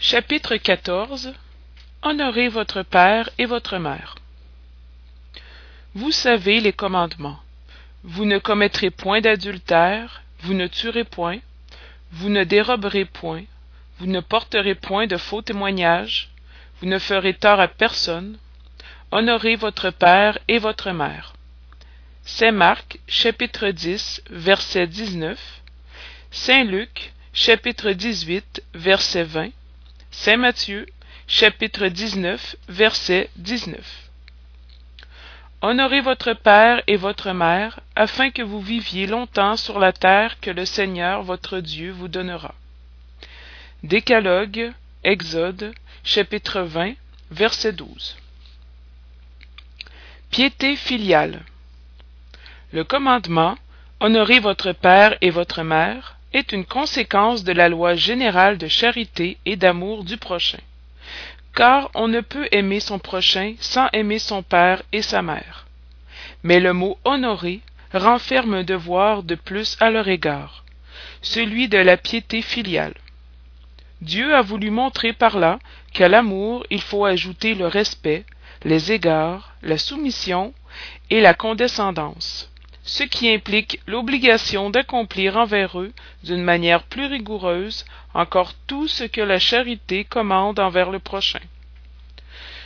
Chapitre XIV Honorez votre père et votre mère. Vous savez les commandements. Vous ne commettrez point d'adultère, vous ne tuerez point, vous ne déroberez point, vous ne porterez point de faux témoignages, vous ne ferez tort à personne. Honorez votre père et votre mère. Saint Marc, chapitre 10, verset 19. Saint Luc, chapitre 18, verset 20. Saint Matthieu, chapitre 19, verset 19. Honorez votre père et votre mère, afin que vous viviez longtemps sur la terre que le Seigneur votre Dieu vous donnera. Décalogue, Exode, chapitre 20, verset 12. Piété filiale. Le commandement Honorez votre père et votre mère est une conséquence de la loi générale de charité et d'amour du prochain. Car on ne peut aimer son prochain sans aimer son père et sa mère. Mais le mot honorer renferme un devoir de plus à leur égard, celui de la piété filiale. Dieu a voulu montrer par là qu'à l'amour il faut ajouter le respect, les égards, la soumission et la condescendance ce qui implique l'obligation d'accomplir envers eux d'une manière plus rigoureuse encore tout ce que la charité commande envers le prochain.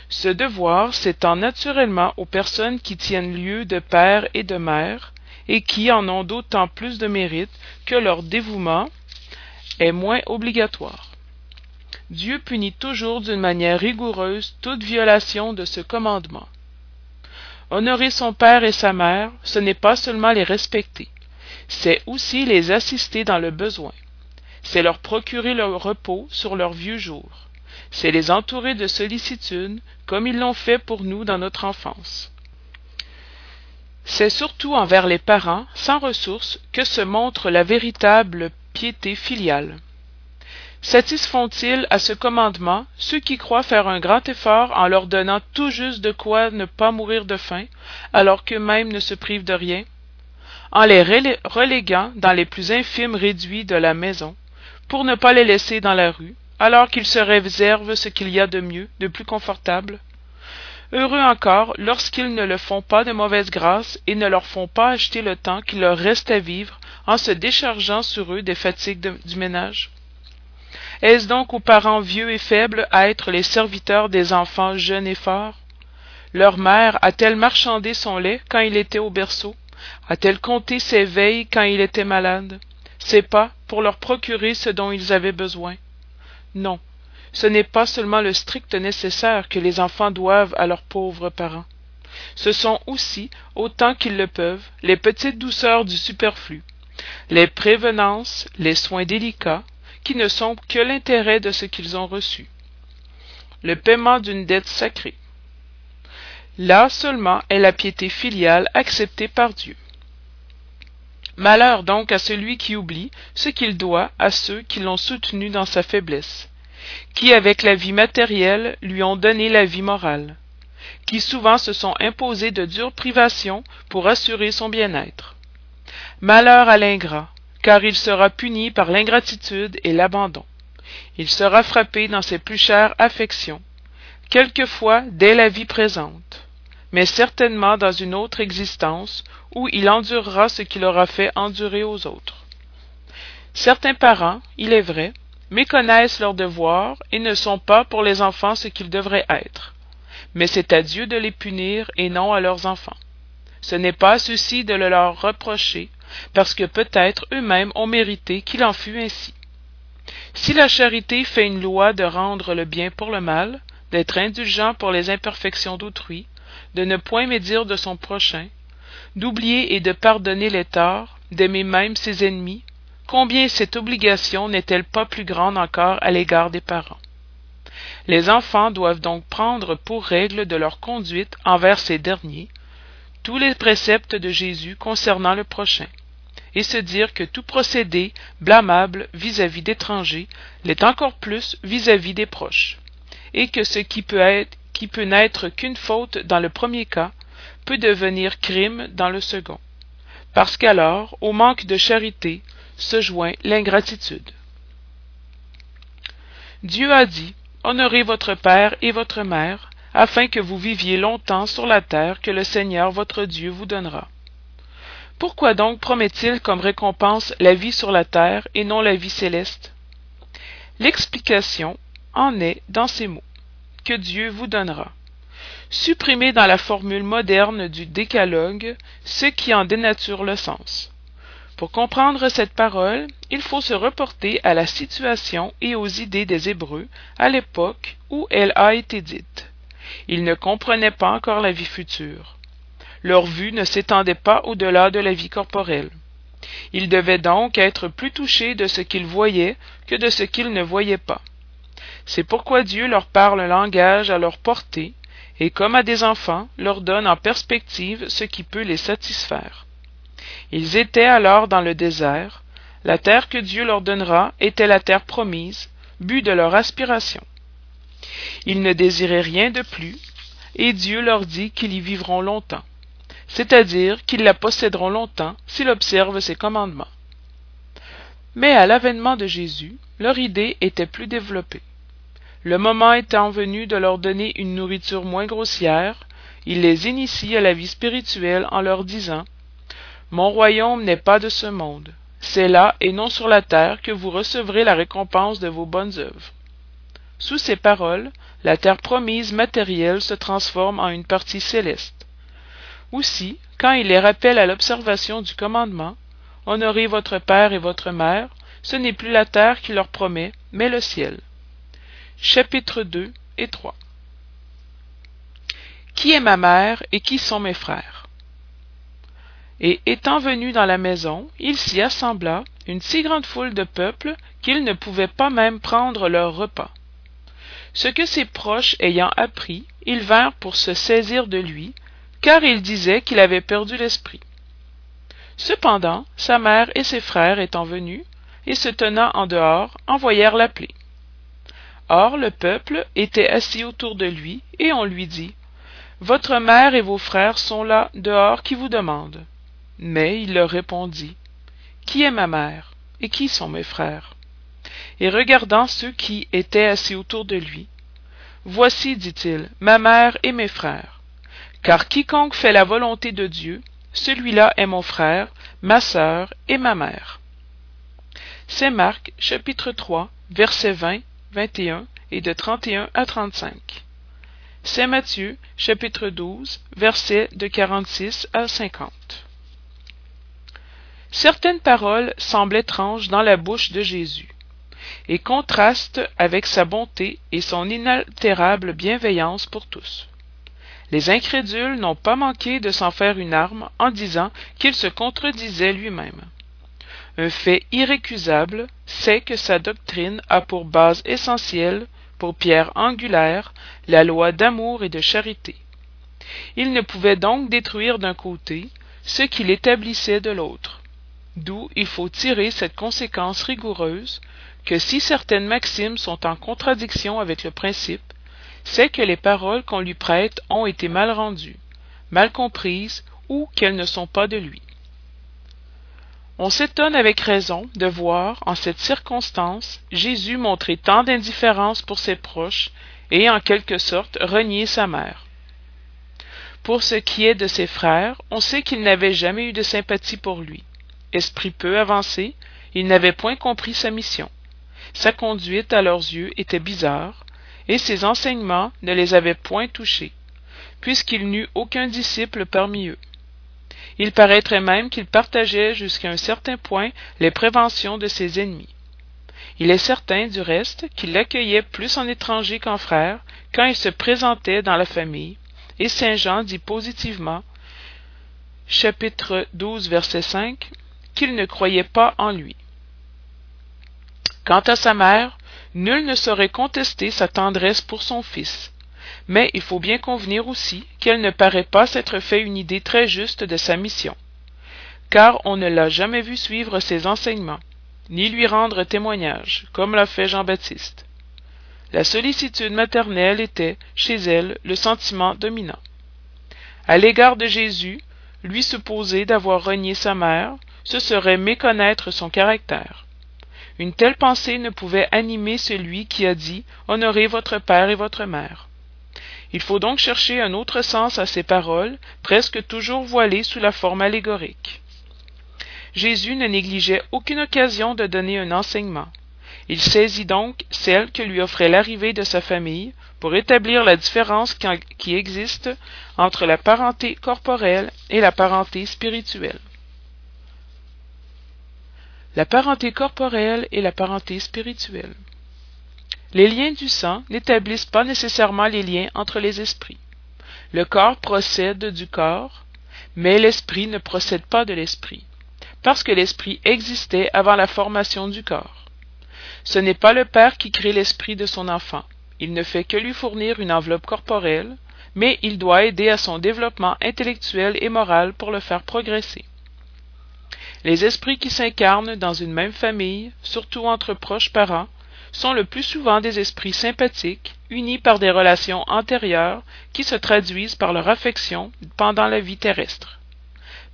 Ce devoir s'étend naturellement aux personnes qui tiennent lieu de père et de mère, et qui en ont d'autant plus de mérite que leur dévouement est moins obligatoire. Dieu punit toujours d'une manière rigoureuse toute violation de ce commandement. Honorer son père et sa mère, ce n'est pas seulement les respecter, c'est aussi les assister dans le besoin. C'est leur procurer le repos sur leurs vieux jours. C'est les entourer de sollicitude, comme ils l'ont fait pour nous dans notre enfance. C'est surtout envers les parents sans ressources que se montre la véritable piété filiale. Satisfont-ils à ce commandement ceux qui croient faire un grand effort en leur donnant tout juste de quoi ne pas mourir de faim, alors qu'eux-mêmes ne se privent de rien? En les reléguant dans les plus infimes réduits de la maison, pour ne pas les laisser dans la rue, alors qu'ils se réservent ce qu'il y a de mieux, de plus confortable? Heureux encore lorsqu'ils ne le font pas de mauvaise grâce et ne leur font pas acheter le temps qu'il leur reste à vivre en se déchargeant sur eux des fatigues du ménage? Est-ce donc aux parents vieux et faibles à être les serviteurs des enfants jeunes et forts? Leur mère a-t-elle marchandé son lait quand il était au berceau? A-t-elle compté ses veilles quand il était malade? C'est pas pour leur procurer ce dont ils avaient besoin. Non, ce n'est pas seulement le strict nécessaire que les enfants doivent à leurs pauvres parents. Ce sont aussi, autant qu'ils le peuvent, les petites douceurs du superflu, les prévenances, les soins délicats, qui ne sont que l'intérêt de ce qu'ils ont reçu. Le paiement d'une dette sacrée. Là seulement est la piété filiale acceptée par Dieu. Malheur donc à celui qui oublie ce qu'il doit à ceux qui l'ont soutenu dans sa faiblesse, qui avec la vie matérielle lui ont donné la vie morale, qui souvent se sont imposés de dures privations pour assurer son bien-être. Malheur à l'ingrat, car il sera puni par l'ingratitude et l'abandon. Il sera frappé dans ses plus chères affections, quelquefois dès la vie présente, mais certainement dans une autre existence où il endurera ce qu'il aura fait endurer aux autres. Certains parents, il est vrai, méconnaissent leurs devoirs et ne sont pas pour les enfants ce qu'ils devraient être. Mais c'est à Dieu de les punir et non à leurs enfants. Ce n'est pas à ceux-ci de le leur reprocher, parce que peut-être eux-mêmes ont mérité qu'il en fût ainsi. Si la charité fait une loi de rendre le bien pour le mal, d'être indulgent pour les imperfections d'autrui, de ne point médire de son prochain, d'oublier et de pardonner les torts, d'aimer même ses ennemis, combien cette obligation n'est-elle pas plus grande encore à l'égard des parents? Les enfants doivent donc prendre pour règle de leur conduite envers ces derniers tous les préceptes de Jésus concernant le prochain et se dire que tout procédé blâmable vis-à-vis d'étrangers l'est encore plus vis-à-vis des proches, et que ce qui peut être qui peut n'être qu'une faute dans le premier cas peut devenir crime dans le second, parce qu'alors au manque de charité se joint l'ingratitude. Dieu a dit, Honorez votre père et votre mère, afin que vous viviez longtemps sur la terre que le Seigneur votre Dieu vous donnera. Pourquoi donc promet-il comme récompense la vie sur la terre et non la vie céleste? L'explication en est dans ces mots que Dieu vous donnera. Supprimez dans la formule moderne du décalogue ce qui en dénature le sens. Pour comprendre cette parole, il faut se reporter à la situation et aux idées des Hébreux à l'époque où elle a été dite. Ils ne comprenaient pas encore la vie future. Leur vue ne s'étendait pas au-delà de la vie corporelle. Ils devaient donc être plus touchés de ce qu'ils voyaient que de ce qu'ils ne voyaient pas. C'est pourquoi Dieu leur parle un langage à leur portée, et comme à des enfants, leur donne en perspective ce qui peut les satisfaire. Ils étaient alors dans le désert, la terre que Dieu leur donnera était la terre promise, but de leur aspiration. Ils ne désiraient rien de plus, et Dieu leur dit qu'ils y vivront longtemps, c'est-à-dire qu'ils la posséderont longtemps s'ils observent ses commandements. Mais à l'avènement de Jésus, leur idée était plus développée. Le moment étant venu de leur donner une nourriture moins grossière, il les initie à la vie spirituelle en leur disant Mon royaume n'est pas de ce monde. C'est là et non sur la terre que vous recevrez la récompense de vos bonnes œuvres. Sous ces paroles, la terre promise matérielle se transforme en une partie céleste. Aussi, quand il les rappelle à l'observation du commandement, Honorez votre père et votre mère, ce n'est plus la terre qui leur promet, mais le ciel. Chapitres 2 et 3 Qui est ma mère et qui sont mes frères? Et étant venu dans la maison, il s'y assembla une si grande foule de peuple qu'ils ne pouvaient pas même prendre leur repas. Ce que ses proches ayant appris, ils vinrent pour se saisir de lui, car ils disaient qu'il avait perdu l'esprit. Cependant, sa mère et ses frères étant venus, et se tenant en dehors, envoyèrent l'appeler. Or le peuple était assis autour de lui, et on lui dit Votre mère et vos frères sont là dehors qui vous demandent. Mais il leur répondit Qui est ma mère et qui sont mes frères? Et regardant ceux qui étaient assis autour de lui, Voici, dit-il, ma mère et mes frères. Car quiconque fait la volonté de Dieu, celui-là est mon frère, ma sœur et ma mère. C'est Marc chapitre 3, versets 20 21 et de 31 à 35. C'est Matthieu, chapitre 12, versets de 46 à 50. Certaines paroles semblent étranges dans la bouche de Jésus et contrastent avec sa bonté et son inaltérable bienveillance pour tous. Les incrédules n'ont pas manqué de s'en faire une arme en disant qu'il se contredisait lui-même. Un fait irrécusable, c'est que sa doctrine a pour base essentielle, pour pierre angulaire, la loi d'amour et de charité. Il ne pouvait donc détruire d'un côté ce qu'il établissait de l'autre. D'où il faut tirer cette conséquence rigoureuse que si certaines maximes sont en contradiction avec le principe, c'est que les paroles qu'on lui prête ont été mal rendues, mal comprises ou qu'elles ne sont pas de lui. On s'étonne avec raison de voir, en cette circonstance, Jésus montrer tant d'indifférence pour ses proches et, en quelque sorte, renier sa mère. Pour ce qui est de ses frères, on sait qu'il n'avait jamais eu de sympathie pour lui. Esprit peu avancé, il n'avait point compris sa mission. Sa conduite, à leurs yeux, était bizarre, et ses enseignements ne les avaient point touchés, puisqu'il n'eut aucun disciple parmi eux. Il paraîtrait même qu'il partageait jusqu'à un certain point les préventions de ses ennemis. Il est certain, du reste, qu'il l'accueillait plus en étranger qu'en frère quand il se présentait dans la famille, et saint Jean dit positivement, chapitre 12, verset 5, qu'il ne croyait pas en lui. Quant à sa mère, nul ne saurait contester sa tendresse pour son fils, mais il faut bien convenir aussi qu'elle ne paraît pas s'être fait une idée très juste de sa mission, car on ne l'a jamais vu suivre ses enseignements, ni lui rendre témoignage, comme l'a fait Jean-Baptiste. La sollicitude maternelle était, chez elle, le sentiment dominant. À l'égard de Jésus, lui supposer d'avoir renié sa mère, ce serait méconnaître son caractère. Une telle pensée ne pouvait animer celui qui a dit Honorez votre père et votre mère. Il faut donc chercher un autre sens à ces paroles, presque toujours voilées sous la forme allégorique. Jésus ne négligeait aucune occasion de donner un enseignement. Il saisit donc celle que lui offrait l'arrivée de sa famille pour établir la différence qui existe entre la parenté corporelle et la parenté spirituelle. La parenté corporelle et la parenté spirituelle. Les liens du sang n'établissent pas nécessairement les liens entre les esprits. Le corps procède du corps, mais l'esprit ne procède pas de l'esprit, parce que l'esprit existait avant la formation du corps. Ce n'est pas le père qui crée l'esprit de son enfant, il ne fait que lui fournir une enveloppe corporelle, mais il doit aider à son développement intellectuel et moral pour le faire progresser. Les esprits qui s'incarnent dans une même famille, surtout entre proches parents, sont le plus souvent des esprits sympathiques, unis par des relations antérieures qui se traduisent par leur affection pendant la vie terrestre.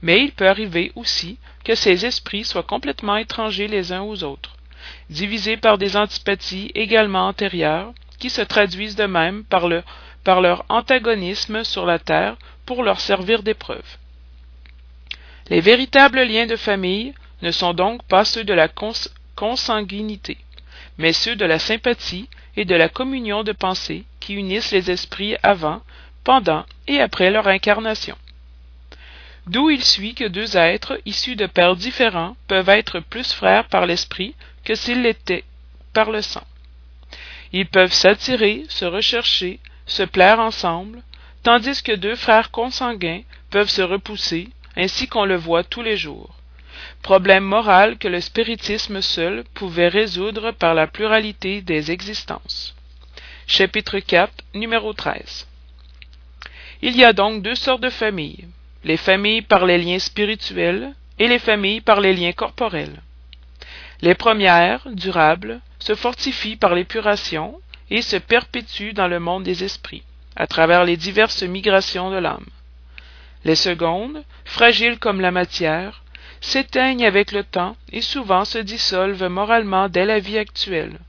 Mais il peut arriver aussi que ces esprits soient complètement étrangers les uns aux autres, divisés par des antipathies également antérieures, qui se traduisent de même par, par leur antagonisme sur la terre pour leur servir d'épreuve. Les véritables liens de famille ne sont donc pas ceux de la consanguinité, mais ceux de la sympathie et de la communion de pensée qui unissent les esprits avant, pendant et après leur incarnation. D'où il suit que deux êtres issus de pères différents peuvent être plus frères par l'esprit que s'ils l'étaient par le sang. Ils peuvent s'attirer, se rechercher, se plaire ensemble, tandis que deux frères consanguins peuvent se repousser, ainsi qu'on le voit tous les jours problème moral que le spiritisme seul pouvait résoudre par la pluralité des existences. Chapitre 4, numéro 13. Il y a donc deux sortes de familles, les familles par les liens spirituels et les familles par les liens corporels. Les premières, durables, se fortifient par l'épuration et se perpétuent dans le monde des esprits, à travers les diverses migrations de l'âme. Les secondes, fragiles comme la matière, s'éteignent avec le temps et souvent se dissolvent moralement dès la vie actuelle.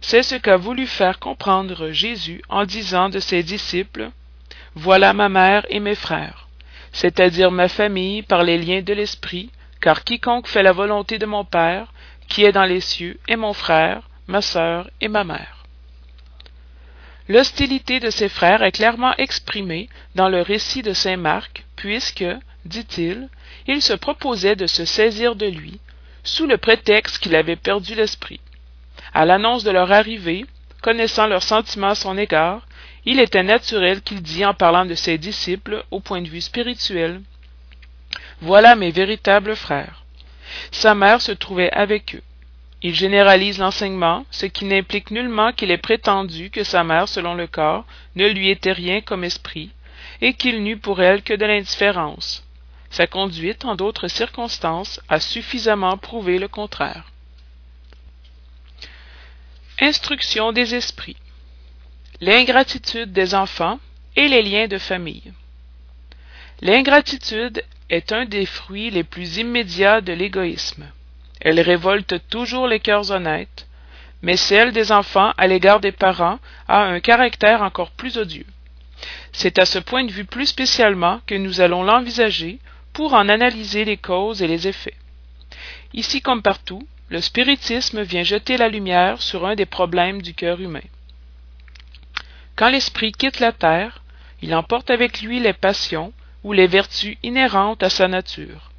C'est ce qu'a voulu faire comprendre Jésus en disant de ses disciples Voilà ma mère et mes frères, c'est-à-dire ma famille par les liens de l'esprit, car quiconque fait la volonté de mon Père, qui est dans les cieux, est mon frère, ma sœur et ma mère. L'hostilité de ses frères est clairement exprimée dans le récit de saint Marc, puisque, dit-il, il se proposait de se saisir de lui, sous le prétexte qu'il avait perdu l'esprit. À l'annonce de leur arrivée, connaissant leurs sentiments à son égard, il était naturel qu'il dit en parlant de ses disciples au point de vue spirituel Voilà mes véritables frères. Sa mère se trouvait avec eux. Il généralise l'enseignement, ce qui n'implique nullement qu'il ait prétendu que sa mère, selon le corps, ne lui était rien comme esprit, et qu'il n'eût pour elle que de l'indifférence, sa conduite, en d'autres circonstances, a suffisamment prouvé le contraire. Instruction des esprits. L'ingratitude des enfants et les liens de famille. L'ingratitude est un des fruits les plus immédiats de l'égoïsme. Elle révolte toujours les cœurs honnêtes, mais celle des enfants à l'égard des parents a un caractère encore plus odieux. C'est à ce point de vue plus spécialement que nous allons l'envisager pour en analyser les causes et les effets. Ici comme partout, le spiritisme vient jeter la lumière sur un des problèmes du cœur humain. Quand l'esprit quitte la terre, il emporte avec lui les passions ou les vertus inhérentes à sa nature,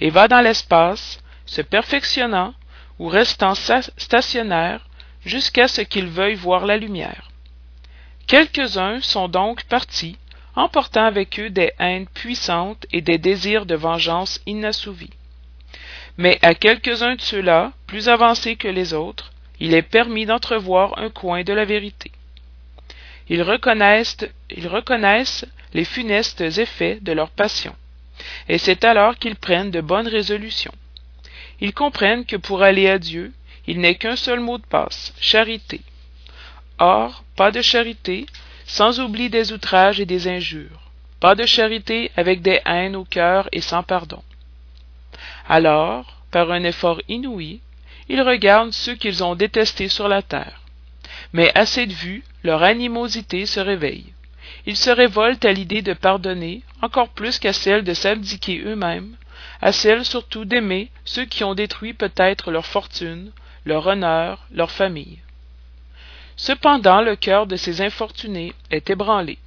et va dans l'espace, se perfectionnant ou restant stationnaire jusqu'à ce qu'il veuille voir la lumière. Quelques-uns sont donc partis emportant avec eux des haines puissantes et des désirs de vengeance inassouvis. Mais à quelques-uns de ceux-là, plus avancés que les autres, il est permis d'entrevoir un coin de la vérité. Ils reconnaissent, ils reconnaissent les funestes effets de leur passion, et c'est alors qu'ils prennent de bonnes résolutions. Ils comprennent que pour aller à Dieu, il n'est qu'un seul mot de passe, charité. Or, pas de charité sans oubli des outrages et des injures, pas de charité avec des haines au cœur et sans pardon. Alors, par un effort inouï, ils regardent ceux qu'ils ont détestés sur la terre. Mais à cette vue, leur animosité se réveille. Ils se révoltent à l'idée de pardonner, encore plus qu'à celle de s'abdiquer eux-mêmes, à celle surtout d'aimer ceux qui ont détruit peut-être leur fortune, leur honneur, leur famille. Cependant le cœur de ces infortunés est ébranlé.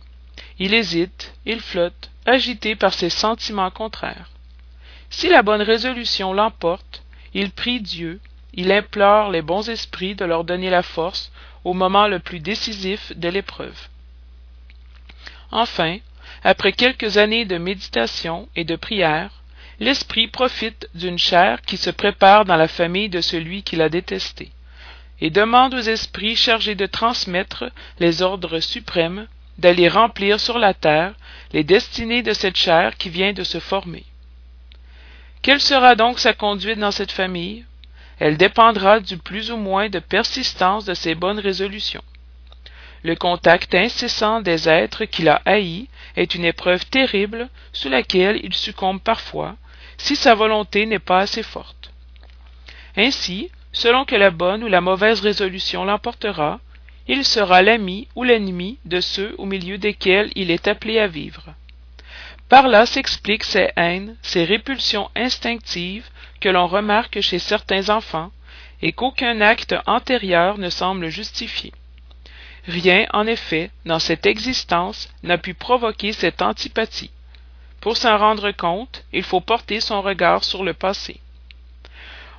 Il hésite, il flotte, agité par ses sentiments contraires. Si la bonne résolution l'emporte, il prie Dieu, il implore les bons esprits de leur donner la force au moment le plus décisif de l'épreuve. Enfin, après quelques années de méditation et de prière, l'esprit profite d'une chair qui se prépare dans la famille de celui qui l'a détesté, et demande aux esprits chargés de transmettre les ordres suprêmes d'aller remplir sur la terre les destinées de cette chair qui vient de se former. Quelle sera donc sa conduite dans cette famille? Elle dépendra du plus ou moins de persistance de ses bonnes résolutions. Le contact incessant des êtres qu'il a haïs est une épreuve terrible sous laquelle il succombe parfois, si sa volonté n'est pas assez forte. Ainsi, selon que la bonne ou la mauvaise résolution l'emportera, il sera l'ami ou l'ennemi de ceux au milieu desquels il est appelé à vivre. Par là s'expliquent ces haines, ces répulsions instinctives que l'on remarque chez certains enfants, et qu'aucun acte antérieur ne semble justifier. Rien, en effet, dans cette existence n'a pu provoquer cette antipathie. Pour s'en rendre compte, il faut porter son regard sur le passé.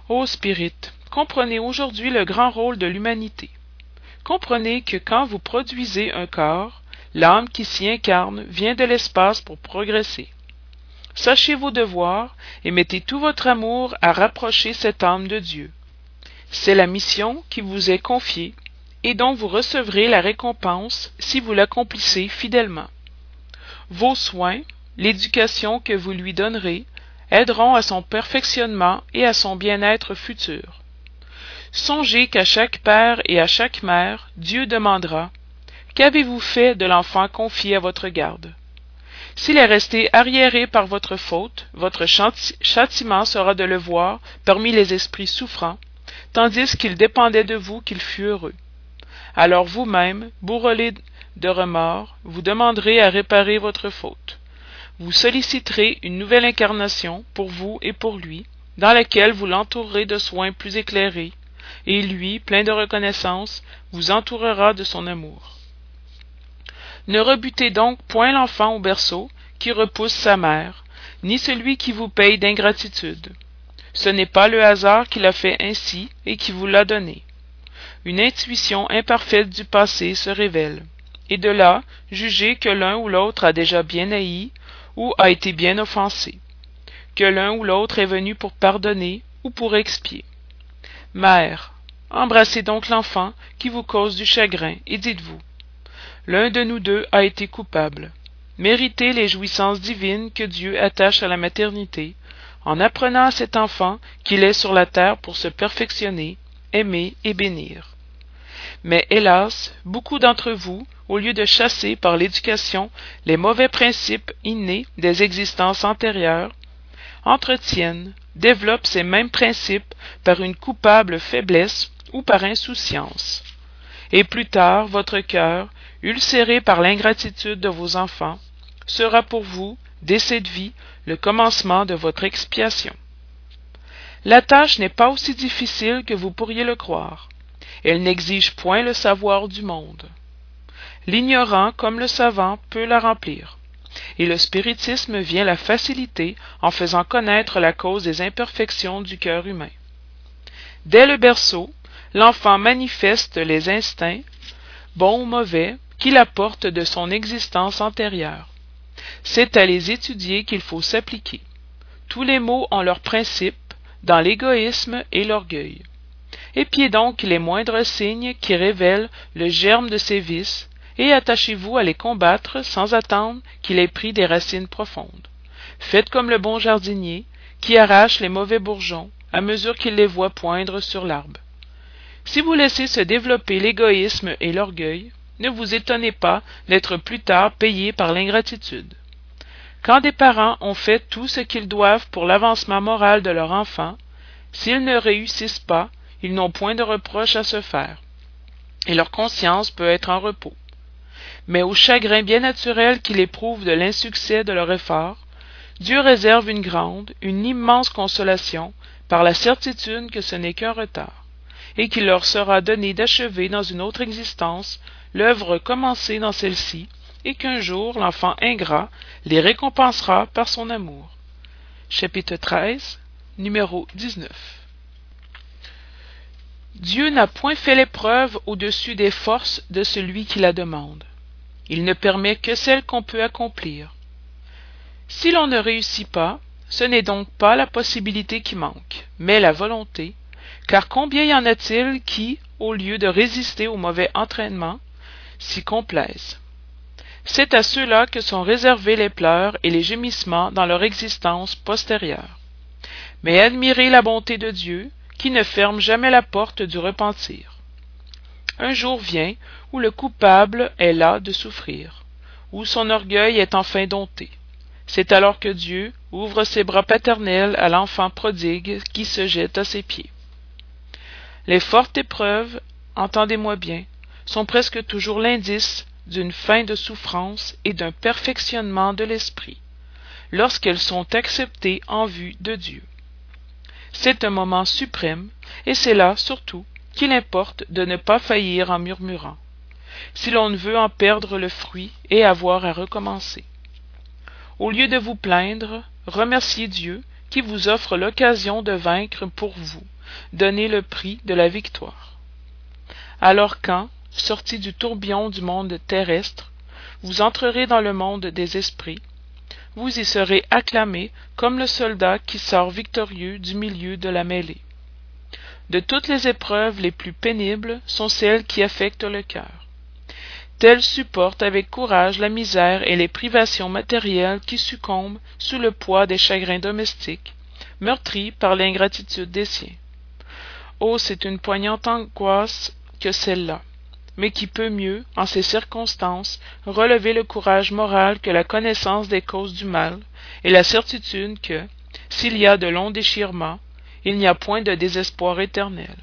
Ô Spirit, comprenez aujourd'hui le grand rôle de l'humanité. Comprenez que quand vous produisez un corps, l'âme qui s'y incarne vient de l'espace pour progresser. Sachez vos devoirs et mettez tout votre amour à rapprocher cette âme de Dieu. C'est la mission qui vous est confiée et dont vous recevrez la récompense si vous l'accomplissez fidèlement. Vos soins, l'éducation que vous lui donnerez, aideront à son perfectionnement et à son bien-être futur. Songez qu'à chaque père et à chaque mère, Dieu demandera Qu'avez-vous fait de l'enfant confié à votre garde? S'il est resté arriéré par votre faute, votre châtiment sera de le voir parmi les esprits souffrants, tandis qu'il dépendait de vous qu'il fût heureux alors vous-même, bourrelé de remords, vous demanderez à réparer votre faute. Vous solliciterez une nouvelle incarnation pour vous et pour lui, dans laquelle vous l'entourerez de soins plus éclairés, et lui, plein de reconnaissance, vous entourera de son amour. Ne rebutez donc point l'enfant au berceau qui repousse sa mère, ni celui qui vous paye d'ingratitude. Ce n'est pas le hasard qui l'a fait ainsi et qui vous l'a donné une intuition imparfaite du passé se révèle, et de là juger que l'un ou l'autre a déjà bien haï a été bien offensé, que l'un ou l'autre est venu pour pardonner ou pour expier. Mère, embrassez donc l'enfant qui vous cause du chagrin, et dites-vous L'un de nous deux a été coupable. Méritez les jouissances divines que Dieu attache à la maternité, en apprenant à cet enfant qu'il est sur la terre pour se perfectionner, aimer et bénir. Mais hélas, beaucoup d'entre vous, au lieu de chasser par l'éducation les mauvais principes innés des existences antérieures, entretiennent, développent ces mêmes principes par une coupable faiblesse ou par insouciance. Et plus tard, votre cœur, ulcéré par l'ingratitude de vos enfants, sera pour vous, dès cette vie, le commencement de votre expiation. La tâche n'est pas aussi difficile que vous pourriez le croire. Elle n'exige point le savoir du monde. L'ignorant comme le savant peut la remplir. Et le spiritisme vient la faciliter en faisant connaître la cause des imperfections du cœur humain. Dès le berceau, l'enfant manifeste les instincts, bons ou mauvais, qu'il apporte de son existence antérieure. C'est à les étudier qu'il faut s'appliquer. Tous les mots ont leur principe, dans l'égoïsme et l'orgueil. Épiez donc les moindres signes qui révèlent le germe de ces vices, et attachez-vous à les combattre sans attendre qu'il ait pris des racines profondes. Faites comme le bon jardinier, qui arrache les mauvais bourgeons à mesure qu'il les voit poindre sur l'arbre. Si vous laissez se développer l'égoïsme et l'orgueil, ne vous étonnez pas d'être plus tard payé par l'ingratitude. Quand des parents ont fait tout ce qu'ils doivent pour l'avancement moral de leur enfant, s'ils ne réussissent pas, ils n'ont point de reproche à se faire, et leur conscience peut être en repos. Mais au chagrin bien naturel qu'ils éprouvent de l'insuccès de leur effort, Dieu réserve une grande, une immense consolation par la certitude que ce n'est qu'un retard, et qu'il leur sera donné d'achever dans une autre existence l'œuvre commencée dans celle-ci, et qu'un jour l'enfant ingrat les récompensera par son amour. Chapitre 13, numéro 19. Dieu n'a point fait l'épreuve au-dessus des forces de celui qui la demande. Il ne permet que celle qu'on peut accomplir. Si l'on ne réussit pas, ce n'est donc pas la possibilité qui manque, mais la volonté, car combien y en a-t-il qui, au lieu de résister au mauvais entraînement, s'y complaisent? C'est à ceux-là que sont réservés les pleurs et les gémissements dans leur existence postérieure. Mais admirez la bonté de Dieu, qui ne ferme jamais la porte du repentir. Un jour vient où le coupable est là de souffrir, où son orgueil est enfin dompté. C'est alors que Dieu ouvre ses bras paternels à l'enfant prodigue qui se jette à ses pieds. Les fortes épreuves, entendez-moi bien, sont presque toujours l'indice d'une fin de souffrance et d'un perfectionnement de l'esprit, lorsqu'elles sont acceptées en vue de Dieu. C'est un moment suprême, et c'est là, surtout, qu'il importe de ne pas faillir en murmurant, si l'on ne veut en perdre le fruit et avoir à recommencer. Au lieu de vous plaindre, remerciez Dieu qui vous offre l'occasion de vaincre pour vous, donner le prix de la victoire. Alors quand, sortis du tourbillon du monde terrestre, vous entrerez dans le monde des esprits, vous y serez acclamé comme le soldat qui sort victorieux du milieu de la mêlée. De toutes les épreuves les plus pénibles sont celles qui affectent le cœur tel supporte avec courage la misère et les privations matérielles qui succombent sous le poids des chagrins domestiques, meurtris par l'ingratitude des siens. Oh, c'est une poignante angoisse que celle-là, mais qui peut mieux, en ces circonstances, relever le courage moral que la connaissance des causes du mal, et la certitude que, s'il y a de longs déchirements, il n'y a point de désespoir éternel,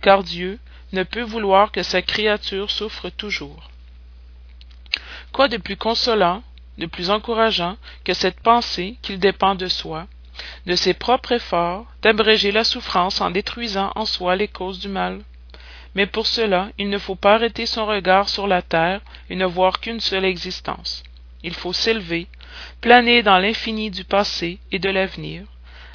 car Dieu ne peut vouloir que sa créature souffre toujours. Quoi de plus consolant, de plus encourageant que cette pensée qu'il dépend de soi, de ses propres efforts, d'abréger la souffrance en détruisant en soi les causes du mal? Mais pour cela, il ne faut pas arrêter son regard sur la terre et ne voir qu'une seule existence. Il faut s'élever, planer dans l'infini du passé et de l'avenir.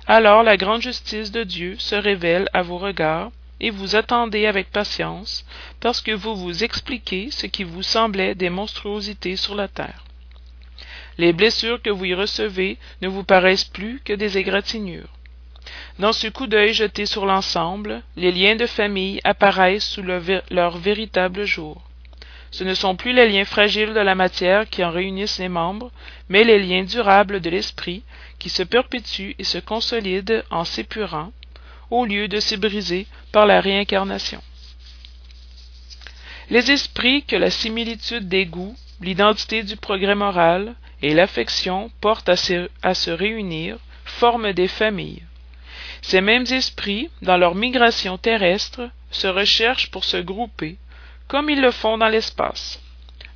Alors la grande justice de Dieu se révèle à vos regards, et vous attendez avec patience, parce que vous vous expliquez ce qui vous semblait des monstruosités sur la terre. Les blessures que vous y recevez ne vous paraissent plus que des égratignures. Dans ce coup d'œil jeté sur l'ensemble, les liens de famille apparaissent sous leur véritable jour. Ce ne sont plus les liens fragiles de la matière qui en réunissent les membres, mais les liens durables de l'esprit qui se perpétuent et se consolident en s'épurant, au lieu de se briser par la réincarnation. Les esprits que la similitude des goûts, l'identité du progrès moral et l'affection portent à se, à se réunir forment des familles. Ces mêmes esprits, dans leur migration terrestre, se recherchent pour se grouper, comme ils le font dans l'espace.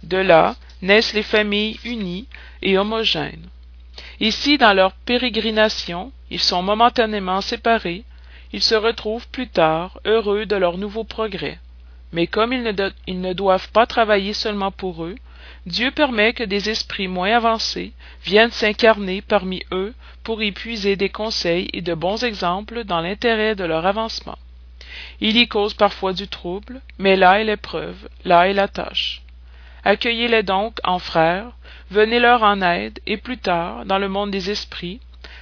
De là naissent les familles unies et homogènes. Ici, dans leur pérégrination, ils sont momentanément séparés, ils se retrouvent plus tard heureux de leur nouveau progrès. Mais comme ils ne, ils ne doivent pas travailler seulement pour eux, Dieu permet que des esprits moins avancés viennent s'incarner parmi eux pour y puiser des conseils et de bons exemples dans l'intérêt de leur avancement. Il y cause parfois du trouble, mais là est l'épreuve, là est la tâche. Accueillez-les donc en frères, venez-leur en aide, et plus tard, dans le monde des esprits,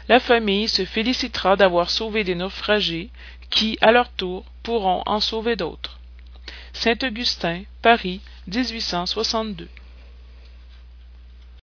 la famille se félicitera d'avoir sauvé des naufragés qui, à leur tour, pourront en sauver d'autres. Saint Augustin, Paris, 1862.